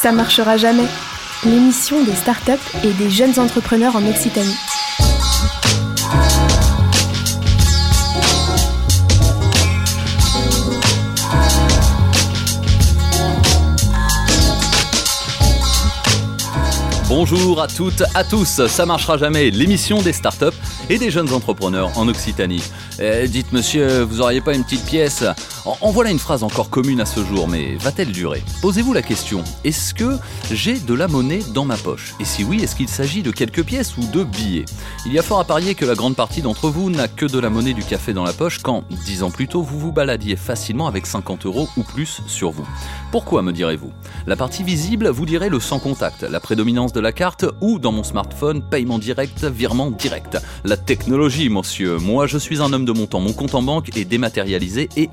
Ça marchera jamais. L'émission des startups et des jeunes entrepreneurs en Occitanie. Bonjour à toutes, à tous, ça marchera jamais, l'émission des startups et des jeunes entrepreneurs en Occitanie. Eh, dites monsieur, vous auriez pas une petite pièce en, voilà une phrase encore commune à ce jour, mais va-t-elle durer? Posez-vous la question, est-ce que j'ai de la monnaie dans ma poche? Et si oui, est-ce qu'il s'agit de quelques pièces ou de billets? Il y a fort à parier que la grande partie d'entre vous n'a que de la monnaie du café dans la poche quand, dix ans plus tôt, vous vous baladiez facilement avec 50 euros ou plus sur vous. Pourquoi me direz-vous? La partie visible vous dirait le sans contact, la prédominance de la carte ou dans mon smartphone, paiement direct, virement direct. La technologie, monsieur. Moi, je suis un homme de mon temps. Mon compte en banque est dématérialisé et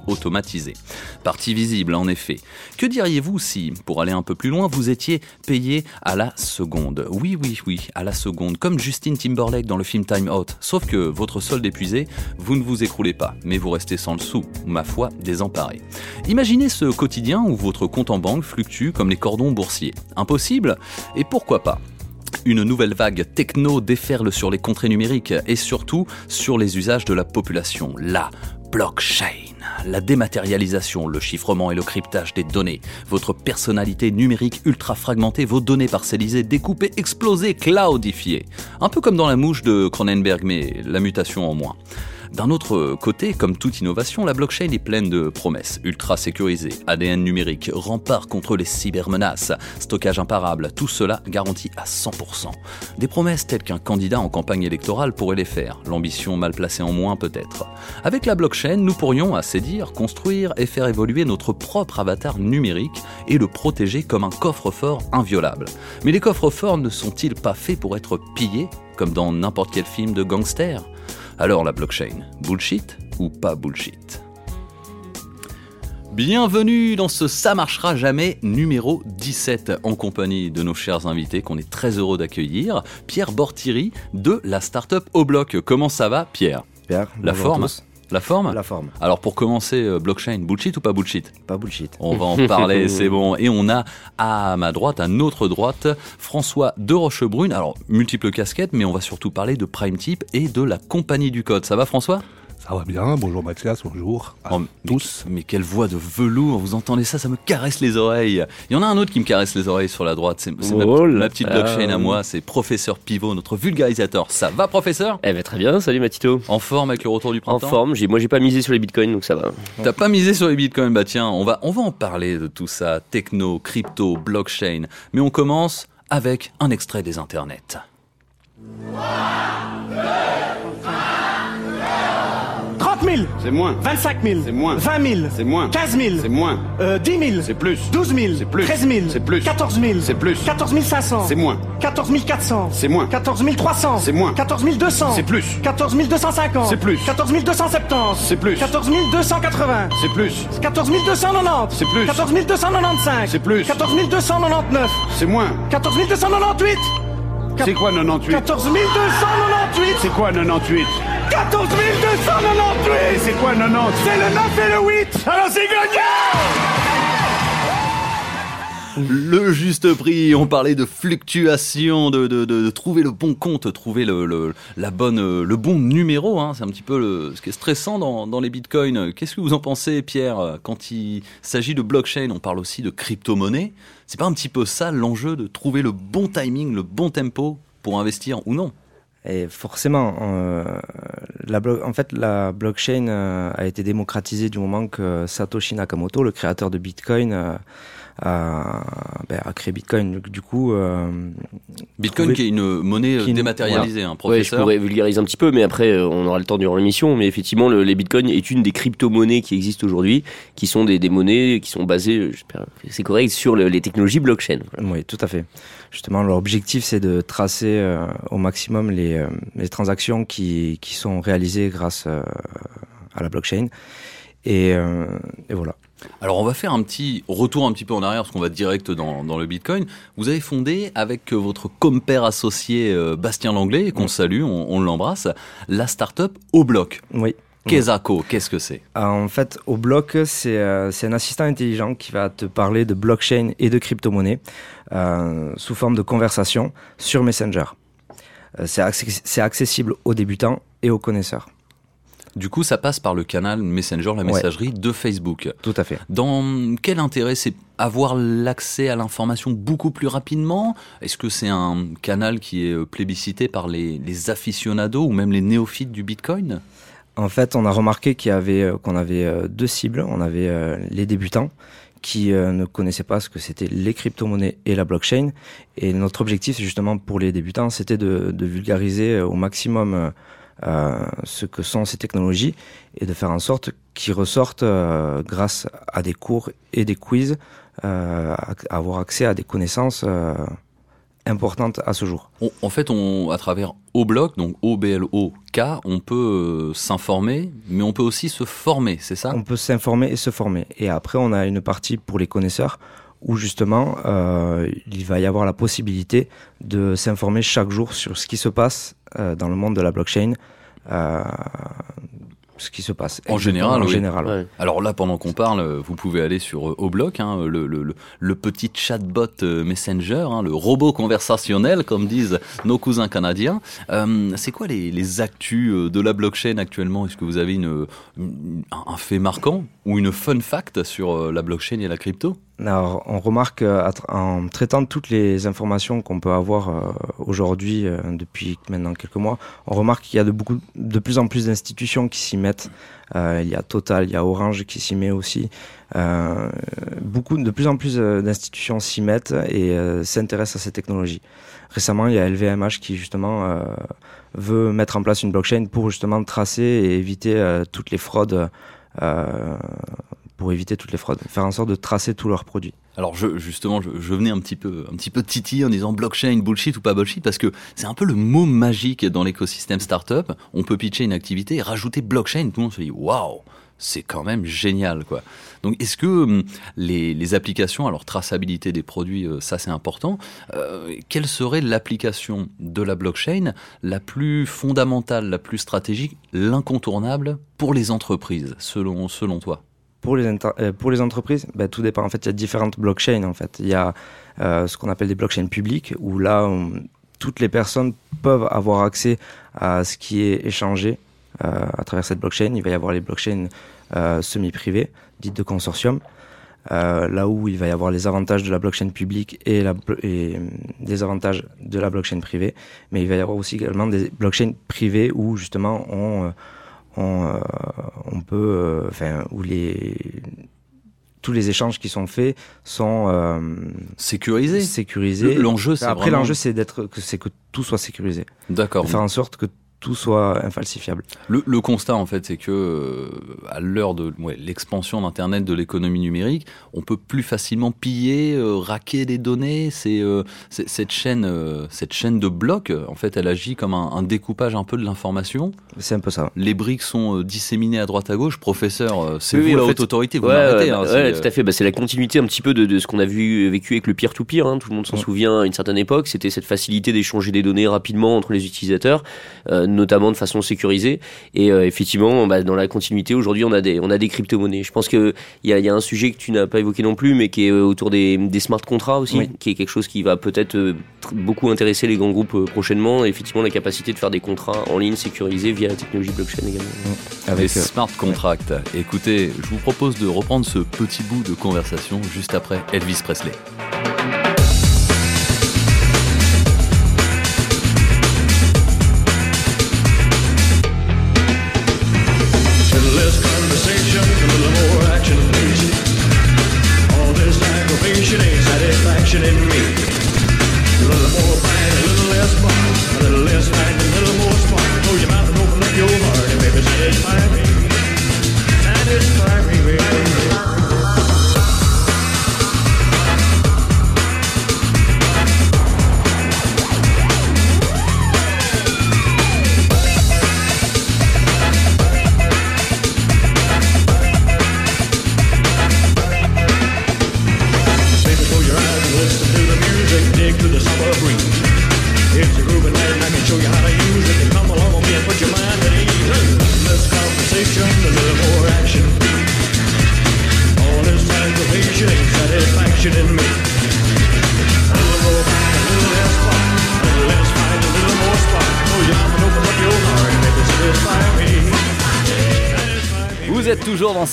Partie visible, en effet. Que diriez-vous si, pour aller un peu plus loin, vous étiez payé à la seconde? Oui, oui, oui, à la seconde. Comme Justine Timberlake dans le film Time Out. Sauf que votre solde épuisé, vous ne vous écroulez pas, mais vous restez sans le sou, ma foi, désemparé. Imaginez ce quotidien où votre compte en banque fluctue comme les cordons boursiers. Impossible Et pourquoi pas? Une nouvelle vague techno déferle sur les contrées numériques et surtout sur les usages de la population. La blockchain, la dématérialisation, le chiffrement et le cryptage des données, votre personnalité numérique ultra fragmentée, vos données parcellisées, découpées, explosées, cloudifiées. Un peu comme dans la mouche de Cronenberg, mais la mutation en moins. D'un autre côté, comme toute innovation, la blockchain est pleine de promesses. Ultra sécurisée, ADN numérique, rempart contre les cybermenaces, stockage imparable, tout cela garanti à 100%. Des promesses telles qu'un candidat en campagne électorale pourrait les faire, l'ambition mal placée en moins peut-être. Avec la blockchain, nous pourrions, assez dire, construire et faire évoluer notre propre avatar numérique et le protéger comme un coffre-fort inviolable. Mais les coffres-forts ne sont-ils pas faits pour être pillés, comme dans n'importe quel film de gangster? Alors la blockchain, bullshit ou pas bullshit? Bienvenue dans ce Ça marchera jamais numéro 17 en compagnie de nos chers invités qu'on est très heureux d'accueillir. Pierre Bortiri de la startup Au Bloc. Comment ça va Pierre? Pierre, la forme? La forme La forme. Alors pour commencer, euh, blockchain, bullshit ou pas bullshit? Pas bullshit. On va en parler, c'est bon. Et on a à ma droite, à notre droite, François de Rochebrune. Alors, multiples casquettes, mais on va surtout parler de Prime Tip et de la compagnie du code. Ça va François? Ça va bien, bonjour Mathias, bonjour à oh, tous. Mais, quelle voix de velours, vous entendez ça, ça me caresse les oreilles. Il y en a un autre qui me caresse les oreilles sur la droite, c'est oh ma, petite blockchain à moi, c'est professeur Pivot, notre vulgarisateur. Ça va professeur? Eh ben très bien, salut Matito. En forme avec le retour du printemps? En forme, moi j'ai pas misé sur les bitcoins donc ça va. T'as pas misé sur les bitcoins, bah tiens, on va, on va en parler de tout ça, techno, crypto, blockchain. Mais on commence avec un extrait des internets. 30 000. C'est moins. 25 000. C'est moins. 20 000. C'est moins. 15 000. C'est moins. Euh, 10 000. C'est plus. 12 000. C'est plus. 13 000. C'est plus. 14 000. C'est plus. 14 500. C'est moins. 14 400. C'est moins. 14 300. C'est moins. 14 200. C'est plus. 14 250. C'est plus. 14 270. C'est plus. 14 280. C'est plus. 14 290. C'est plus. 14 295. C'est plus. 14 299. C'est moins. 14 298. C'est quoi 98 14 298. C'est quoi 98 14 298 C'est quoi 90 C'est le 9 et le 8 Alors c'est gagné le juste prix, on parlait de fluctuation, de, de, de, trouver le bon compte, trouver le, le, la bonne, le bon numéro. Hein. C'est un petit peu le, ce qui est stressant dans, dans les bitcoins. Qu'est-ce que vous en pensez, Pierre Quand il s'agit de blockchain, on parle aussi de crypto-monnaie. C'est pas un petit peu ça l'enjeu de trouver le bon timing, le bon tempo pour investir ou non? Et forcément, euh, la en fait, la blockchain euh, a été démocratisée du moment que Satoshi Nakamoto, le créateur de Bitcoin, ben, a créé Bitcoin. Du coup, euh, Bitcoin qui est une monnaie euh, dématérialisée, un hein, professeur. Ouais, je pourrais vulgariser un petit peu, mais après euh, on aura le temps durant l'émission. Mais effectivement, le, les Bitcoins est une des crypto-monnaies qui existent aujourd'hui, qui sont des, des monnaies qui sont basées, j'espère c'est correct, sur les technologies blockchain. Oui, tout à fait. Justement, l'objectif c'est de tracer au maximum les, les transactions qui, qui sont réalisées grâce à la blockchain. Et, et voilà. Alors on va faire un petit retour un petit peu en arrière parce qu'on va direct dans, dans, le Bitcoin. Vous avez fondé avec votre compère associé euh, Bastien Langlais, qu'on salue, on, on l'embrasse, la startup au bloc. Oui. Kesako, qu'est-ce que c'est? Euh, En fait, au bloc, c'est euh, un assistant intelligent qui va te parler de blockchain et de crypto-monnaie euh, sous forme de conversation sur Messenger. Euh, c'est accessible aux débutants et aux connaisseurs. Du coup, ça passe par le canal Messenger, la Ouais. messagerie de Facebook. Tout à fait. Dans quel intérêt c'est avoir l'accès à l'information beaucoup plus rapidement? Est-ce que c'est un canal qui est euh, plébiscité par les, les aficionados ou même les néophytes du Bitcoin? En fait, on a remarqué qu'il y avait euh, qu'on avait euh, deux cibles. On avait les débutants qui euh, ne connaissaient pas ce que c'était les crypto-monnaies et la blockchain. Et notre objectif, justement, pour les débutants, c'était de, de vulgariser au maximum euh, ce que sont ces technologies et de faire en sorte qu'ils ressortent euh, grâce à des cours et des quiz, euh, à, avoir accès à des connaissances euh, importantes à ce jour. On- En fait, on, à travers Obloc, donc O-B-L-O-K, on peut euh, s'informer, mais on peut aussi se former, c'est ça? On peut s'informer et se former. Et après, on a une partie pour les connaisseurs où justement, euh, il va y avoir la possibilité de s'informer chaque jour sur ce qui se passe euh, dans le monde de la blockchain. euh, ce qui se passe. En général, en oui. général. Ouais. Alors là, pendant qu'on parle, euh, vous pouvez aller sur euh, Obloc, hein, le, le, le, le petit chatbot euh, Messenger, hein, le robot conversationnel, comme disent nos cousins canadiens. Euh, c'est quoi les, les actus euh, de la blockchain actuellement? Est-ce que vous avez une, une- un fait marquant ou une fun fact sur euh, la blockchain et la crypto? Alors, on remarque euh, en traitant toutes les informations qu'on peut avoir euh, aujourd'hui, euh, depuis maintenant quelques mois, on remarque qu'il y a de, beaucoup, de plus en plus d'institutions qui s'y mettent. Il y a Total, il y a Orange qui s'y met aussi. Beaucoup, de plus en plus d'institutions s'y mettent et s'intéressent à ces technologies. Récemment, il y a LVMH qui justement veut mettre en place une blockchain pour justement tracer et éviter toutes les fraudes. euh, pour éviter toutes les fraudes, faire en sorte de tracer tous leurs produits. Alors justement, je, venais un petit peu, un petit peu titiller en disant blockchain, bullshit ou pas bullshit, parce que c'est un peu le mot magique dans l'écosystème startup. On peut pitcher une activité et rajouter blockchain, tout le monde se dit waouh, c'est quand même génial, quoi. Donc est-ce que hum, les, les applications, alors traçabilité des produits, euh, ça c'est important. Euh, quelle serait l'application de la blockchain la plus fondamentale, la plus stratégique, l'incontournable pour les entreprises, selon selon toi? Pour les, inter- euh, pour les entreprises, ben, tout dépend. En fait, il y a différentes blockchains. En fait, il y a euh, ce qu'on appelle des blockchains publiques, où là, toutes les personnes peuvent avoir accès à ce qui est échangé euh, à travers cette blockchain. Il va y avoir les blockchains semi-privées, dites de consortium. Là où il va y avoir les avantages de la blockchain publique et, la, des avantages de la blockchain privée, mais il va y avoir aussi également des blockchains privées où justement on, on, euh, on peut, euh, enfin, où les tous les échanges qui sont faits sont euh, Sécurisé. sécurisés. Le- L'enjeu, c'est Après, vraiment- l'enjeu, c'est d'être, que c'est que tout soit sécurisé, D'accord. faire en sorte que tout soit infalsifiable. Le, le constat, en fait, c'est que euh, à l'heure de ouais, l'expansion d'Internet, de l'économie numérique, on peut plus facilement piller, euh, raquer des données. C'est euh, cette chaîne, euh, cette chaîne de blocs, en fait, elle agit comme un, un découpage un peu de l'information. C'est un peu ça. Les briques sont euh, disséminées à droite à gauche. Professeur, euh, c'est Oui, vous oui, la en haute fait- autorité, vous Ouais, m'arrêtez. hein, bah, ouais, tout à fait. Bah, c'est la continuité un petit peu de, de ce qu'on a vu vécu avec le peer-to-peer. hein. Tout le monde s'en Ouais. souvient à une certaine époque. C'était cette facilité d'échanger des données rapidement entre les utilisateurs, euh, notamment de façon sécurisée. Et euh, effectivement, bah, dans la continuité, aujourd'hui, on a des on a des crypto-monnaies. Je pense que il y a, y a un sujet que tu n'as pas évoqué non plus, mais qui est euh, autour des, des smart contracts aussi, Oui. qui est quelque chose qui va peut-être euh, beaucoup intéresser les grands groupes prochainement. Et effectivement, la capacité de faire des contrats en ligne sécurisés via la technologie blockchain également. les Avec, euh, smart contracts. Écoutez, je vous propose de reprendre ce petit bout de conversation juste après Elvis Presley.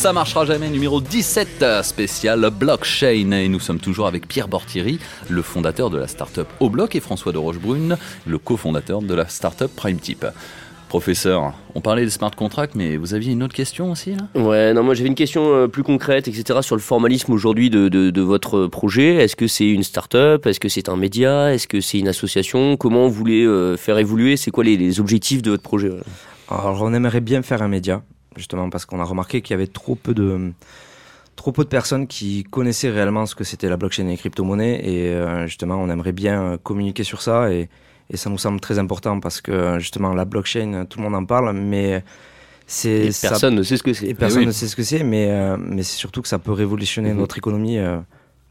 Ça marchera jamais, numéro 17 spécial blockchain. Et nous sommes toujours avec Pierre Bortieri, le fondateur de la startup Oblock, et François de Rochebrune, le cofondateur de la startup PrimeTip. Professeur, on parlait des smart contracts, mais vous aviez une autre question aussi là? Ouais, non, moi j'avais une question euh, plus concrète, etc., sur le formalisme aujourd'hui de, de, de, votre projet. Est-ce que c'est une start-up? Est-ce que c'est un média? Est-ce que c'est une association? Comment vous voulez euh, faire évoluer? C'est quoi les, les, objectifs de votre projet? Alors, on aimerait bien faire un média, justement, parce qu'on a remarqué qu'il y avait trop peu de trop peu de personnes qui connaissaient réellement ce que c'était la blockchain et les crypto-monnaies et euh, justement on aimerait bien communiquer sur ça et et ça nous semble très important parce que justement la blockchain, tout le monde en parle, mais c'est personne ne sait ce que c'est. Personne ne sait ce que c'est, mais euh, mais c'est surtout que ça peut révolutionner mhm. notre économie. Euh,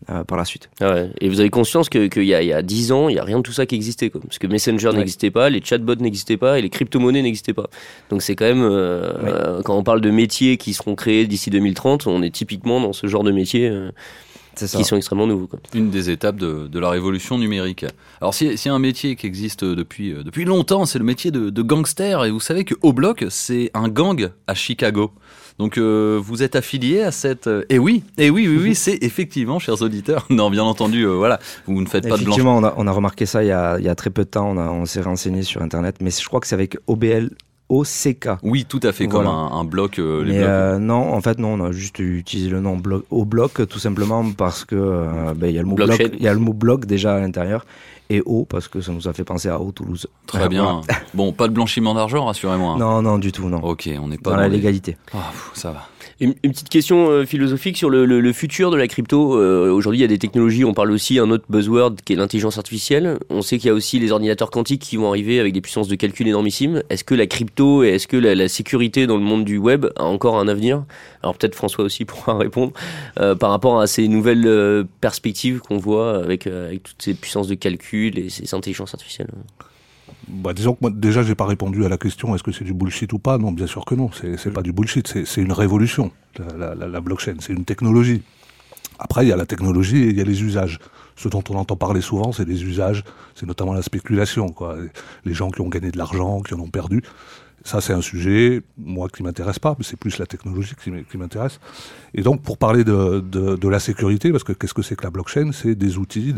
euh, par la suite. Ah ouais. Et vous avez conscience qu'il que y, a, y a 10 ans, il n'y a rien de tout ça qui existait. Quoi. Parce que Messenger n'existait pas, les chatbots n'existaient pas et les crypto-monnaies n'existaient pas. Donc c'est quand même, quand on parle de métiers qui seront créés d'ici 2030, on est typiquement dans ce genre de métier qui sont extrêmement nouveaux. Quoi. Une des étapes de, de la révolution numérique. Alors, s'il y, a un métier qui existe depuis, euh, depuis longtemps, c'est le métier de, de, gangster. Et vous savez que O-Block, c'est un gang à Chicago. Donc, euh, vous êtes affilié à cette. Euh, et oui, et oui, oui, oui, c'est effectivement, chers auditeurs. Non, bien entendu, voilà, vous ne faites pas de blanche. Effectivement, on a, on a remarqué ça il y a, il y a très peu de temps. On, on s'est renseigné sur Internet, mais je crois que c'est avec OBL OCK. Oui, tout à fait, comme un, bloc. Euh, les euh, non, en fait, non, on a juste utilisé le nom bloc, au bloc, tout simplement parce que euh, ben, il y a le mot bloc, il y a le mot bloc déjà à l'intérieur et eau parce que ça nous a fait penser à eau Toulouse. Très bien. bon, pas de blanchiment d'argent, rassurez-moi. Non, non, du tout, non. Ok, on n'est pas dans, la légalité. Ah, ça va. Une, petite question euh, philosophique sur le, le, futur de la crypto. Euh, aujourd'hui, il y a des technologies. On parle aussi un autre buzzword qui est l'intelligence artificielle. On sait qu'il y a aussi les ordinateurs quantiques qui vont arriver avec des puissances de calcul énormissimes. Est-ce que la crypto et est-ce que la, la, sécurité dans le monde du web a encore un avenir? Alors peut-être François aussi pourra répondre euh, par rapport à ces nouvelles euh, perspectives qu'on voit avec, avec toutes ces puissances de calcul et ces intelligences artificielles bah, disons que moi, déjà, j'ai pas répondu à la question est-ce que c'est du bullshit ou pas? Non, bien sûr que non. C'est, c'est pas du bullshit. C'est, une révolution. La blockchain, c'est une technologie. Après, il y a la technologie et il y a les usages. Ce dont on entend parler souvent, c'est les usages, c'est notamment la spéculation. Quoi. Les gens qui ont gagné de l'argent, qui en ont perdu. Ça, c'est un sujet, moi, qui m'intéresse pas, mais c'est plus la technologie qui m'intéresse. Et donc, pour parler de, la sécurité, parce que qu'est-ce que c'est que la blockchain? C'est des outils,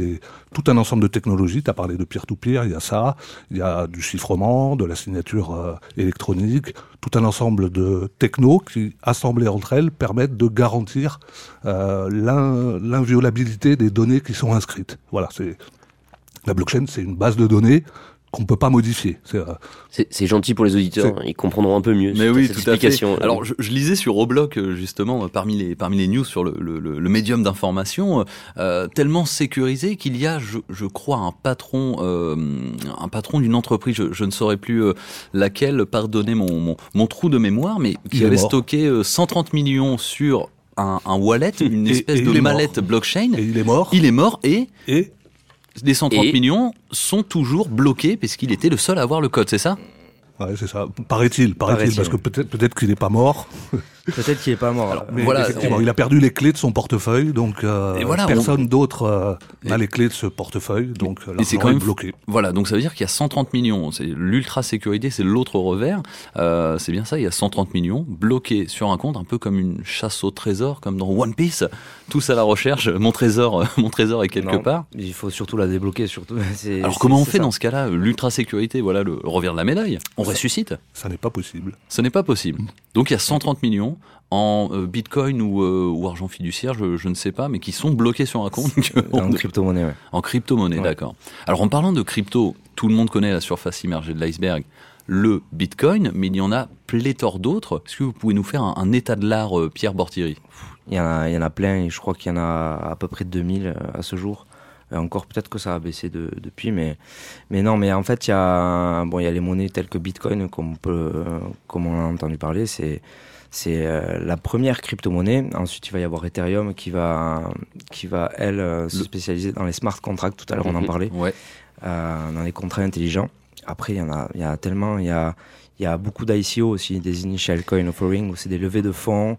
tout un ensemble de technologies. Tu as parlé de peer-to-peer, il y a ça, il y a du chiffrement, de la signature euh, électronique, tout un ensemble de technos qui, assemblés entre elles, permettent de garantir euh, l'inviolabilité des données qui sont inscrites. Voilà, c'est la blockchain, c'est une base de données qu'on peut pas modifier. Euh, c'est gentil pour les auditeurs, ils comprendront un peu mieux. Mais oui, tout à fait. Alors, je, je, lisais sur Roblox euh, justement parmi les parmi les news sur le, le, le médium d'information euh, tellement sécurisé qu'il y a, je, je, crois, un patron euh, un patron d'une entreprise, je, je, ne saurais plus laquelle, pardonnez mon, mon, mon trou de mémoire, mais qui avait stocké 130 millions sur un, un wallet, une espèce de mallette blockchain. Et il est mort. Il est mort et et les 130 millions sont toujours bloqués puisqu'il était le seul à avoir le code, c'est ça? Ouais, c'est ça. Paraît-il, paraît-il, parce que peut-être peut-être qu'il n'est pas mort. Peut-être qu'il n'est pas mort. mais voilà, effectivement, il a perdu les clés de son portefeuille, donc euh, personne d'autre euh, n'a les clés de ce portefeuille, donc euh, c'est quand même bloqué. Voilà, donc ça veut dire qu'il y a 130 millions. C'est l'ultra sécurité, c'est l'autre revers. Euh, c'est bien ça, il y a 130 millions bloqués sur un compte, un peu comme une chasse au trésor, comme dans One Piece. Tous à la recherche. Mon trésor, mon trésor est quelque part. Il faut surtout la débloquer, surtout. Alors comment on fait dans ce cas-là L'ultra sécurité, voilà le revers de la médaille? On ressuscite? Ça n'est pas possible. Ce n'est pas possible. Donc il y a 130 millions en euh, bitcoin ou, euh, ou, argent fiduciaire, je, je, ne sais pas, mais qui sont bloqués sur un compte. en crypto-monnaie, ouais. En crypto-monnaie, ouais. d'accord. Alors en parlant de crypto, tout le monde connaît la surface immergée de l'iceberg, le bitcoin, mais il y en a pléthore d'autres. Est-ce que vous pouvez nous faire un, un état de l'art, euh, Pierre Bortieri il y, en a, il y en a plein, et je crois qu'il y en a à peu près 2000 à ce jour. Encore peut-être que ça a baissé de, depuis, mais, mais non, mais en fait, il y a, bon, il y a les monnaies telles que Bitcoin, comme on, peut, comme on a entendu parler, c'est c'est euh, la première crypto-monnaie. Ensuite, il va y avoir Ethereum qui va, qui va elle, euh, se spécialiser dans les smart contracts. Tout à l'heure, on en Mhm. parlait. Ouais. Euh, dans les contrats intelligents. Après, il y en a, il y a tellement. Il y a, il y a beaucoup d'ICO aussi, des initial coin offering, où c'est des levées de fonds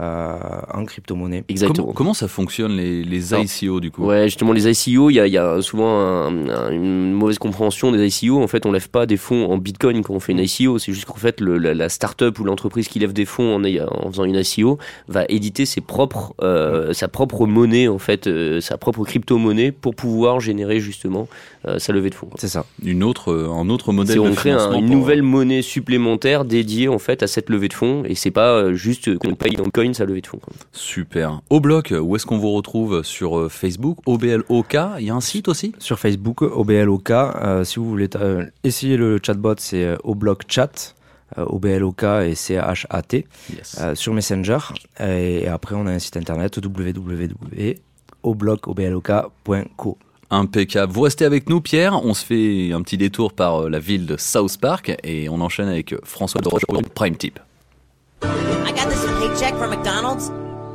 en crypto-monnaie. Exactement. Comment, comment ça fonctionne les, les ICO du coup Ouais, justement, les ICO, il y a, il y a souvent un- un- une mauvaise compréhension des ICO. En fait, on lève pas des fonds en Bitcoin quand on fait une ICO. C'est juste qu'en fait, le, la, la start-up ou l'entreprise qui lève des fonds en, faisant une ICO va éditer ses propres, euh, sa propre monnaie, en fait, euh, sa propre crypto-monnaie pour pouvoir générer justement euh, sa levée de fonds. C'est ça. Une autre, euh, un autre modèle de on crée un- une nouvelle monnaie supplémentaire dédiée en fait à cette levée de fonds et c'est pas euh, juste qu'on paye en coin sa levée de fonds. quoi. Super. Au bloc, où est-ce qu'on vous retrouve sur euh, Facebook OBLOK, il y a un site aussi? Sur Facebook, OBLOK, euh, si vous voulez euh, essayer le chatbot, c'est Oblock Chat, OBLOK et C-H-A-T, Yes. euh, sur Messenger. Et, après, on a un site internet www.oblock.co. Impeccable. Vous restez avec nous, Pierre. On se fait un petit détour par la ville de South Park et on enchaîne avec François de Roche pour Prime Tip. Got from McDonald's.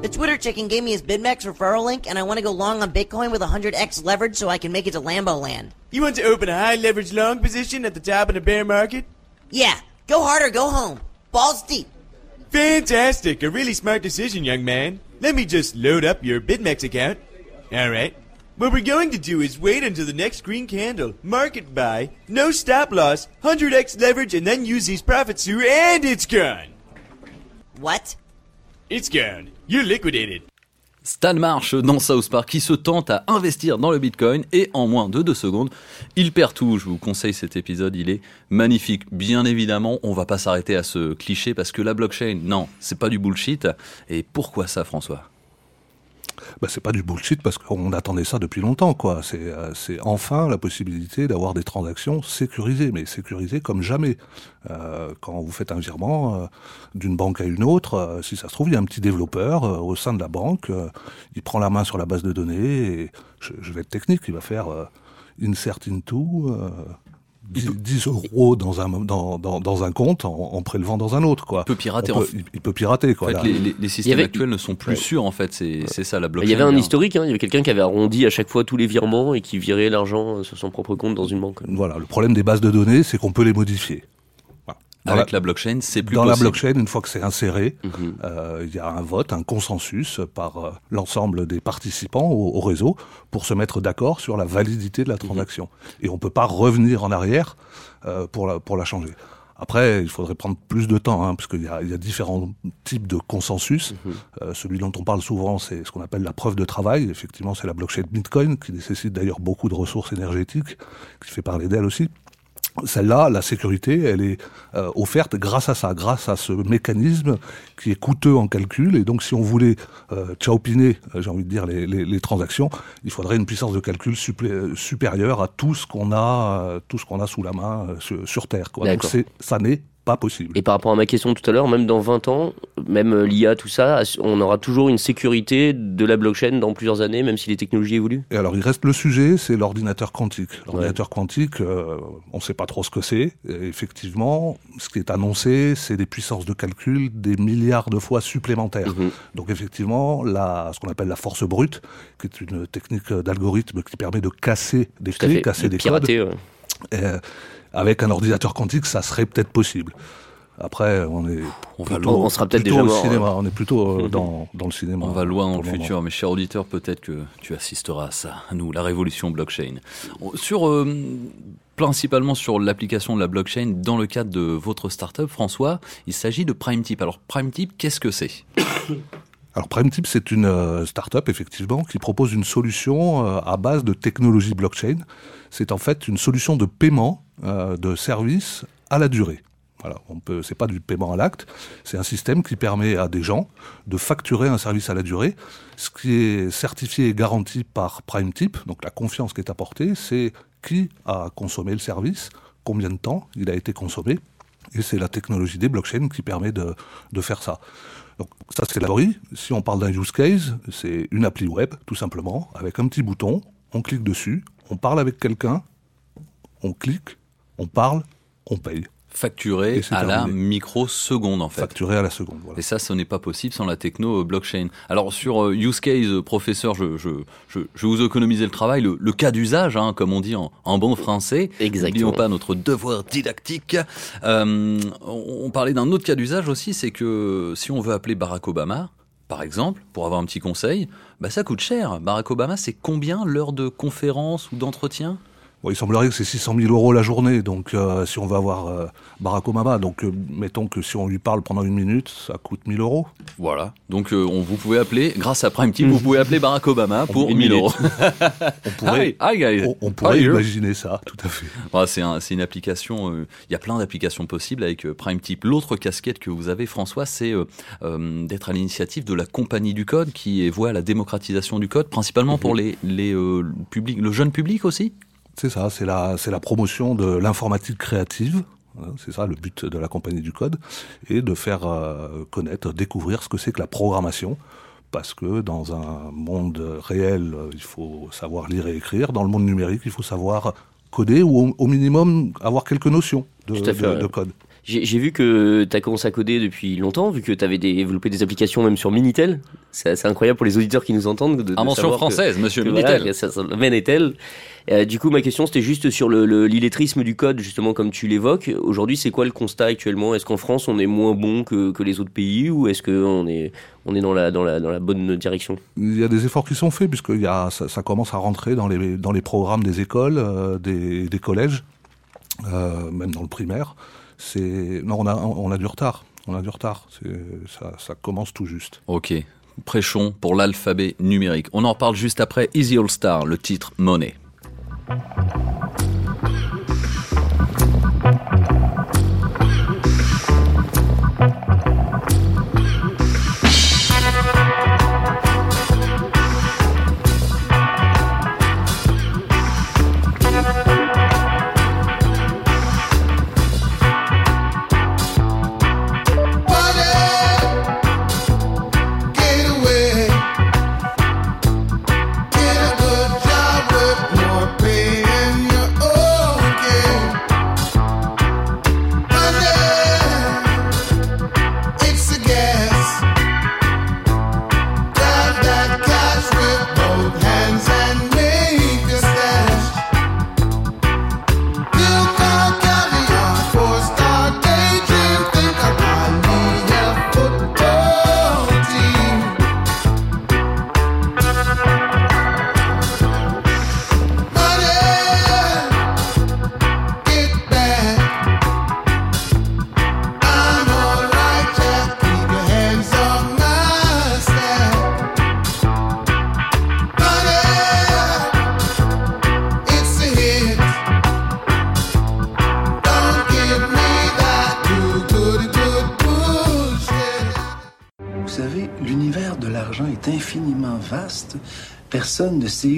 The Twitter chicken gave me his BidMEX referral link, and I want to go long on Bitcoin with 100x leverage so I can make it to Lambo Land. You want to open a high leverage long position at the top of the bear market? Yeah, go hard or go home. Balls deep. Fantastic. A really smart decision, young man. Let me just load up your BidMEX account. Alright. What we're going to do is wait until the next green candle, market buy, no stop loss, 100x leverage, and then use these profits through, and it's gone. What? It's gone. You're liquidated. Stan Marsh dans South Park qui se tente à investir dans le Bitcoin et en moins de deux secondes, il perd tout. Je vous conseille cet épisode, il est magnifique. Bien évidemment, on va pas s'arrêter à ce cliché parce que la blockchain, non, c'est pas du bullshit. Et pourquoi ça, François? Bah, c'est pas du bullshit parce qu'on attendait ça depuis longtemps, quoi. C'est, euh, enfin la possibilité d'avoir des transactions sécurisées, mais sécurisées comme jamais. Euh, quand vous faites un virement euh, d'une banque à une autre, si ça se trouve, il y a un petit développeur au sein de la banque, il prend la main sur la base de données et je, je vais être technique, il va faire insert into. Euh, 10, 10 euros dans un, dans, dans, dans un compte en, en prélevant dans un autre, quoi. Il peut pirater. En il, peut pirater, En quoi. fait, Là, les, les- les systèmes avait- actuels ne sont plus sûrs, en fait. C'est c'est ça la blockchain. Il y avait un bien. historique, hein, il y avait quelqu'un qui avait arrondi à chaque fois tous les virements et qui virait l'argent euh, sur son propre compte dans une banque. Voilà, le problème des bases de données, c'est qu'on peut les modifier. Avec la- la blockchain, c'est plus dans la blockchain, une fois que c'est inséré, Mhm. euh, il y a un vote, un consensus par euh, l'ensemble des participants au, au réseau pour se mettre d'accord sur la validité de la transaction. Et on peut pas revenir en arrière euh, pour, la, pour la changer. Après, il faudrait prendre plus de temps, hein, parce qu'il y a, il y a différents types de consensus. Euh, celui dont on parle souvent, c'est ce qu'on appelle la preuve de travail. Effectivement, c'est la blockchain Bitcoin, qui nécessite d'ailleurs beaucoup de ressources énergétiques, qui fait parler d'elle aussi. Celle-là, la sécurité, elle est euh, offerte grâce à ça, grâce à ce mécanisme qui est coûteux en calcul. Et donc, si on voulait euh, chopiner, euh, j'ai envie de dire, les, les, les transactions, il faudrait une puissance de calcul euh, supérieure à tout ce qu'on a, euh, tout ce qu'on a sous la main sur, sur Terre. Quoi. Donc, ça n'est pas possible. Et par rapport à ma question tout à l'heure, même dans 20 ans, même euh, l'IA, tout ça, on aura toujours une sécurité de la blockchain dans plusieurs années, même si les technologies évoluent Et alors, il reste le sujet, c'est l'ordinateur quantique. L'ordinateur quantique, euh, on ne sait pas trop ce que c'est. Effectivement, ce qui est annoncé, c'est des puissances de calcul des milliards de fois supplémentaires. Mhm. Donc effectivement, la, ce qu'on appelle la force brute, qui est une technique d'algorithme qui permet de casser des clés, casser De des pirater, codes. ouais. Euh, avec un ordinateur quantique, ça serait peut-être possible. Après, on est On va plutôt, loin. On sera peut-être déjà au mort, cinéma. On est plutôt euh, dans, dans le cinéma. On va loin dans le futur, mais cher auditeur, peut-être que tu assisteras à ça, nous, la révolution blockchain. Sur, euh, principalement sur l'application de la blockchain dans le cadre de votre startup, François, il s'agit de PrimeTip. Alors, PrimeTip, qu'est-ce que c'est? Alors PrimeTip, c'est une euh, start-up effectivement qui propose une solution euh, à base de technologie blockchain. C'est en fait une solution de paiement euh, de services à la durée. Voilà, on c'est pas du paiement à l'acte, c'est un système qui permet à des gens de facturer un service à la durée. Ce qui est certifié et garanti par PrimeTip, donc la confiance qui est apportée, c'est qui a consommé le service, combien de temps il a été consommé, et c'est la technologie des blockchains qui permet de faire ça. Donc ça c'est la théorie. Si on parle d'un use case, c'est une appli web tout simplement avec un petit bouton, on clique dessus, on parle avec quelqu'un, on clique, on parle, on paye. Facturé à la microseconde, en fait. Facturé à la seconde. Voilà. Et ça, ce n'est pas possible sans la techno euh, blockchain. Alors sur euh, use case, euh, professeur, je, je, je, je vais vous économiser le travail, le, le cas d'usage, hein, comme on dit en, en bon français. Exactement. N'oublions pas notre devoir didactique. Euh, on, on parlait d'un autre cas d'usage aussi, c'est que si on veut appeler Barack Obama, par exemple, pour avoir un petit conseil, bah ça coûte cher. Barack Obama, c'est combien l'heure de conférence ou d'entretien? Bon, il semblerait que c'est 600 000 euros la journée, donc euh, si on veut avoir euh, Barack Obama, donc euh, mettons que si on lui parle pendant une minute, ça coûte 1000 euros. Voilà. Donc on, vous pouvez appeler, grâce à Prime Team, vous pouvez appeler Barack Obama pour 1000 euros. On pourrait, Hi, hi, guys. on, on pourrait imaginer ça, tout à fait. Ah, c'est un- c'est une application, il y a plein d'applications possibles avec Prime Tip. L'autre casquette que vous avez, François, c'est d'être à l'initiative de la Compagnie du Code qui à la démocratisation du code, principalement pour les, les, le public, le jeune public aussi? C'est ça, c'est la, c'est la promotion de l'informatique créative. hein, C'est ça le but de la compagnie du code, et de faire euh, connaître, découvrir ce que c'est que la programmation, parce que dans un monde réel, il faut savoir lire et écrire. Dans le monde numérique, il faut savoir coder ou au, minimum avoir quelques notions de code. J'ai vu que tu as commencé à coder depuis longtemps, vu que tu avais développé des applications même sur Minitel. C'est incroyable pour les auditeurs qui nous entendent. De, de Invention que- française, monsieur que Minitel. voilà, que ça, ça, le domaine est tel. Euh, du coup, ma question, c'était juste sur le- le- l'illettrisme du code, justement, comme tu l'évoques. Aujourd'hui, c'est quoi le constat actuellement? Est-ce qu'en France, on est moins bon que, que les autres pays ou est-ce qu'on est, on est dans, la, dans, la, dans la bonne direction? Il y a des efforts qui sont faits, puisque il y a, ça, ça commence à rentrer dans les, dans les programmes des écoles, euh, des, des collèges, euh, même dans le primaire. Non, on a, on a du retard. On a du retard. Ça, ça commence tout juste. Ok. Prêchons pour l'alphabet numérique. On en reparle juste après Easy All Star, le titre Money.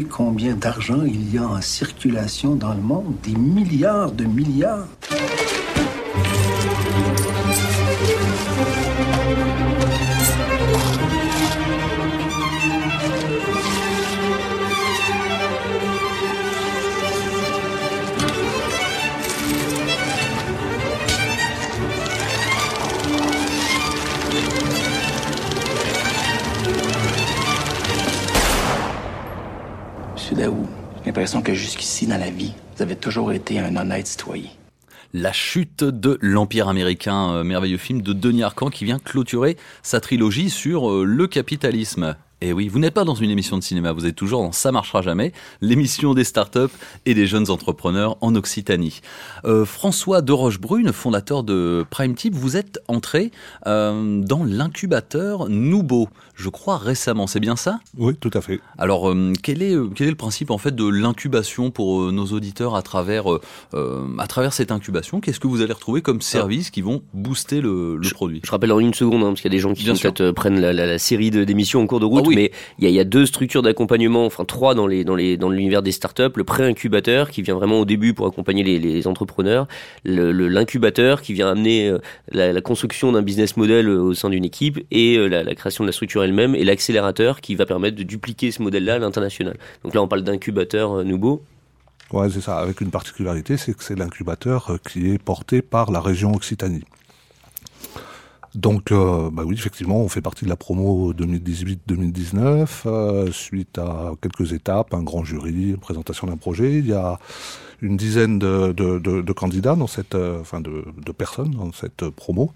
Combien d'argent il y a en circulation dans le monde, des milliards de milliards. J'ai l'impression que jusqu'ici dans la vie, vous avez toujours été un honnête citoyen. La chute de l'Empire américain, euh, merveilleux film de Denis Arcand qui vient clôturer sa trilogie sur euh, le capitalisme. Et oui, vous n'êtes pas dans une émission de cinéma, vous êtes toujours dans Ça marchera jamais, l'émission des startups et des jeunes entrepreneurs en Occitanie. Euh, François de Rochebrune, fondateur de Prime Tip, vous êtes entré euh, dans l'incubateur Noubo, je crois récemment, c'est bien ça? Oui, tout à fait. Alors, euh, quel, est, quel est le principe en fait de l'incubation pour euh, nos auditeurs à travers, à travers cette incubation? Qu'est-ce que vous allez retrouver comme services qui vont booster le, le produit? Je rappelle en une seconde, hein, parce qu'il y a des gens qui Bien sûr. peut-être euh, prennent la, la- la série de- d'émissions en cours de route, Ah oui. Mais il y, a, il y a deux structures d'accompagnement, enfin trois dans les dans les dans l'univers des startups. Le pré-incubateur qui vient vraiment au début pour accompagner les, les entrepreneurs, le- le- l'incubateur qui vient amener euh, la, la construction d'un business model euh, au sein d'une équipe et euh, la, la création de la structure elle-même, et l'accélérateur qui va permettre de dupliquer ce modèle-là à l'international. Donc là, on parle d'incubateur Nubo. Ouais, c'est ça. Avec une particularité, c'est que c'est l'incubateur qui est porté par la région Occitanie. Donc, euh, bah oui, effectivement, on fait partie de la promo 2018-2019, euh, suite à quelques étapes, un grand jury, une présentation d'un projet. Il y a une dizaine de, candidats dans cette, euh, enfin de, personnes dans cette promo.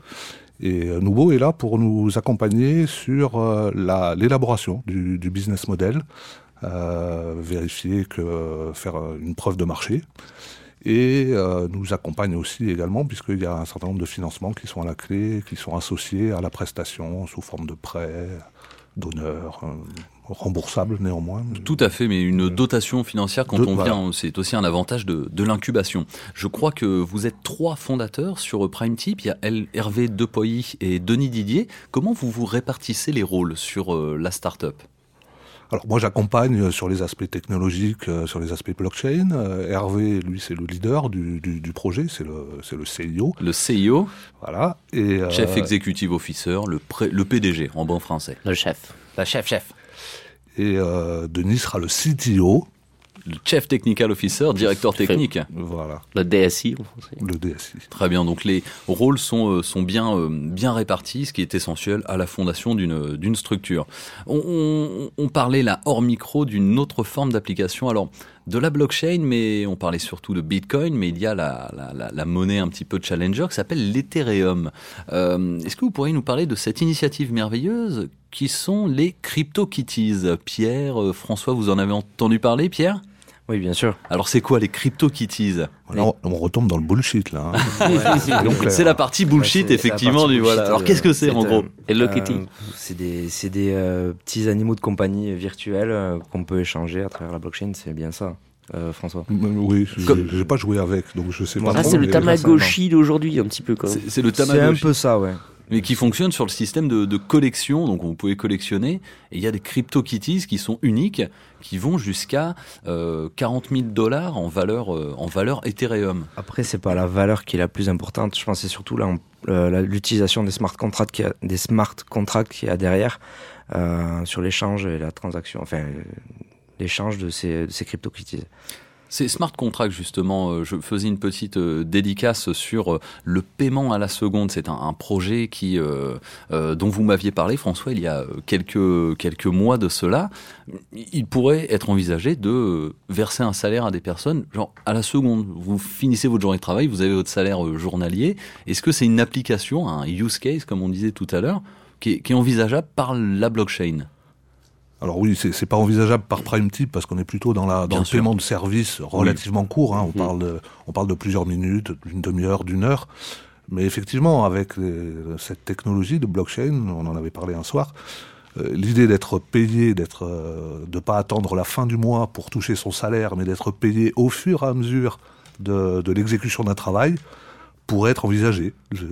Et Nouveau est là pour nous accompagner sur la- l'élaboration du, du business model, vérifier que faire une preuve de marché, et euh, nous accompagne aussi également puisqu'il y a un certain nombre de financements qui sont à la clé, qui sont associés à la prestation sous forme de prêts, d'honneur, euh, remboursables néanmoins. Tout à fait, mais une dotation financière quand De- on vient, c'est aussi un avantage de, de l'incubation. Je crois que vous êtes trois fondateurs sur Prime Tip. Il y a L- Hervé Depoy et Denis Didier. Comment vous vous répartissez les rôles sur euh, la start-up? Alors moi j'accompagne euh, sur les aspects technologiques, euh, sur les aspects blockchain. Euh, Hervé, lui, c'est le leader du, du, du projet, c'est le, c'est le CIO. Le CIO, Voilà. Et, euh, chef executive officer, le, pré- le PDG en bon français. Le chef. La chef, chef. Et euh, Denis sera le CTO. Le chef technical officer, directeur technique. Voilà. Le DSI en français. Le DSI. Très bien, donc les rôles sont, euh, sont bien, euh, bien répartis, ce qui est essentiel à la fondation d'une d'une structure. On, on- on parlait là hors micro d'une autre forme d'application, alors de la blockchain, mais on parlait surtout de Bitcoin, mais il y a la, la, la- la monnaie un petit peu challenger qui s'appelle l'Ethereum. Euh, Est-ce que vous pourriez nous parler de cette initiative merveilleuse qui sont les CryptoKitties? Pierre, François, vous en avez entendu parler, Pierre? Oui, bien sûr. Alors c'est quoi les CryptoKitties Là, on, on retombe dans le bullshit là. hein. C'est la partie bullshit, Ouais, effectivement, du voilà. Alors, euh, qu'est-ce que c'est, en gros euh, Hello euh, Kitty. C'est des, c'est des euh, petits animaux de compagnie virtuels euh, qu'on peut échanger à travers la blockchain, c'est bien ça, euh, François? Oui, j'ai pas joué avec, donc je sais pas. Ah, trop, c'est le Tamagotchi d'aujourd'hui, un petit peu. C'est c'est le C'est un Tamagotchi, peu ça, ouais. Mais qui fonctionne sur le système de, de collection. Donc, vous pouvez collectionner. Et il y a des CryptoKitties qui sont uniques, qui vont jusqu'à euh, 40 000 dollars en valeur, euh, en valeur Ethereum. Après, c'est pas la valeur qui est la plus importante. Je pense c'est surtout euh, l'utilisation des smart contracts qu'il y des smart contracts qu'il a derrière euh, sur l'échange et la transaction, enfin euh, l'échange de ces, de ces CryptoKitties. Ces smart contracts, justement, euh, je faisais une petite euh, dédicace sur euh, le paiement à la seconde. C'est un, projet qui, dont vous m'aviez parlé, François, il y a quelques, quelques mois de cela. Il pourrait être envisagé de verser un salaire à des personnes, genre à la seconde. Vous finissez votre journée de travail, vous avez votre salaire journalier. Est-ce que c'est une application, un use case, comme on disait tout à l'heure, qui qui est envisageable par la blockchain? Alors oui, c'est pas envisageable par prime type parce qu'on est plutôt dans la dans le sûr. paiement de services relativement court. Hein. On parle de on parle de plusieurs minutes, d'une demi-heure, d'une heure. Mais effectivement, avec les- cette technologie de blockchain, on en avait parlé un soir. euh, L'idée d'être payé, d'être, euh, de pas attendre la fin du mois pour toucher son salaire, mais d'être payé au fur et à mesure de, de l'exécution d'un travail, pourrait être envisagée. Je-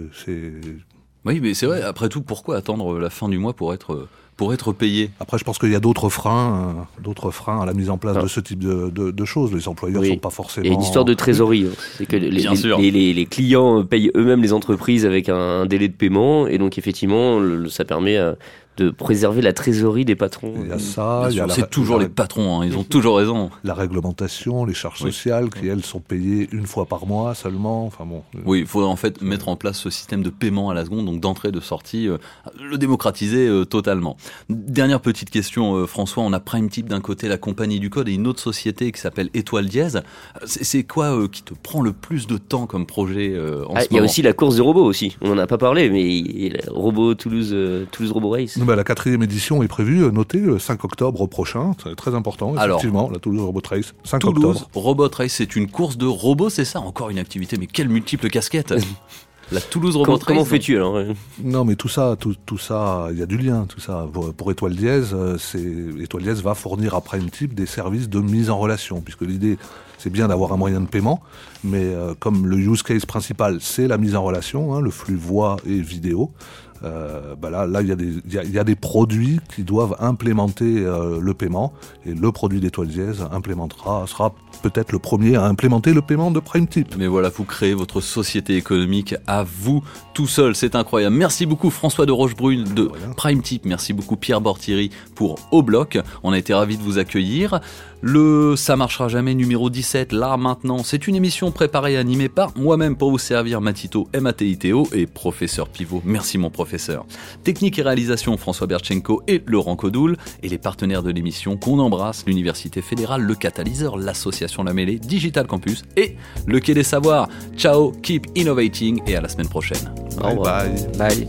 Oui, mais c'est vrai, après tout, pourquoi attendre la fin du mois pour être, euh, pour être payé Après, je pense qu'il y a d'autres freins, euh, d'autres freins à la mise en place Ah. de ce type de, de- de choses. Les employeurs Oui. sont pas forcément. Il y a une histoire de trésorerie. hein. C'est que les, Bien les- sûr. les- les- les clients payent eux-mêmes les entreprises avec un, un délai de paiement. Et donc, effectivement, le- ça permet euh, de préserver la trésorerie des patrons. Il y a ça, il y a la, C'est toujours la- les patrons, hein, ils ont toujours raison. la réglementation, les charges Oui. sociales qui elles sont payées une fois par mois seulement. Enfin bon. euh, Oui, il faudrait en fait mettre en place ce système de paiement à la seconde, donc d'entrée, de sortie, euh, le démocratiser euh, totalement. Dernière petite question, euh, François, on a Prime Type d'un côté, la compagnie du code, et une autre société qui s'appelle Étoile Dièse. Euh, C'est c'est quoi euh, qui te prend le plus de temps comme projet euh, en Ah, ce il y a aussi la course de robots aussi. On en a pas parlé, mais il robot Toulouse, euh, Toulouse Robot Race. Bah, la quatrième édition est prévue, notée le 5 octobre prochain. C'est très important, Alors, effectivement, la Toulouse Robot Race. 5 Toulouse octobre. Robot Race, c'est une course de robots, c'est ça? Encore une activité, mais quelle multiple casquette La Toulouse Robot Comment, Race. comment fais-tu alors Non, mais tout ça, tout, tout ça, il y a du lien, tout ça. Pour, pour Étoile Dièse, euh, Étoile Dièse va fournir à Prime Type des services de mise en relation, puisque l'idée, c'est bien d'avoir un moyen de paiement, mais euh, comme le use case principal, c'est la mise en relation, hein, le flux voix et vidéo. Euh, bah là, il y, a des- y a des produits qui doivent implémenter euh, le paiement, et le produit d'Étoile Dièse implémentera, sera peut-être le premier à implémenter le paiement de Prime Type. Mais voilà, vous créez votre société économique à vous tout seul, c'est incroyable. Merci beaucoup François de Rochebrune de. Prime Tip, merci beaucoup Pierre Bortieri pour Au Bloc. On a été ravis de vous accueillir. Le Ça marchera jamais numéro 17, là maintenant, c'est une émission préparée et animée par moi-même pour vous servir Matito, M-A-T-I-T-O et professeur Pivot. Merci mon professeur. Technique et réalisation François Berchenko et Laurent Codoul et les partenaires de l'émission qu'on embrasse, l'Université fédérale, le Catalyseur, l'association l'association La Mêlée, Digital Campus et le Quai des Savoirs. Ciao, keep innovating et à la semaine prochaine. Au revoir. Bye.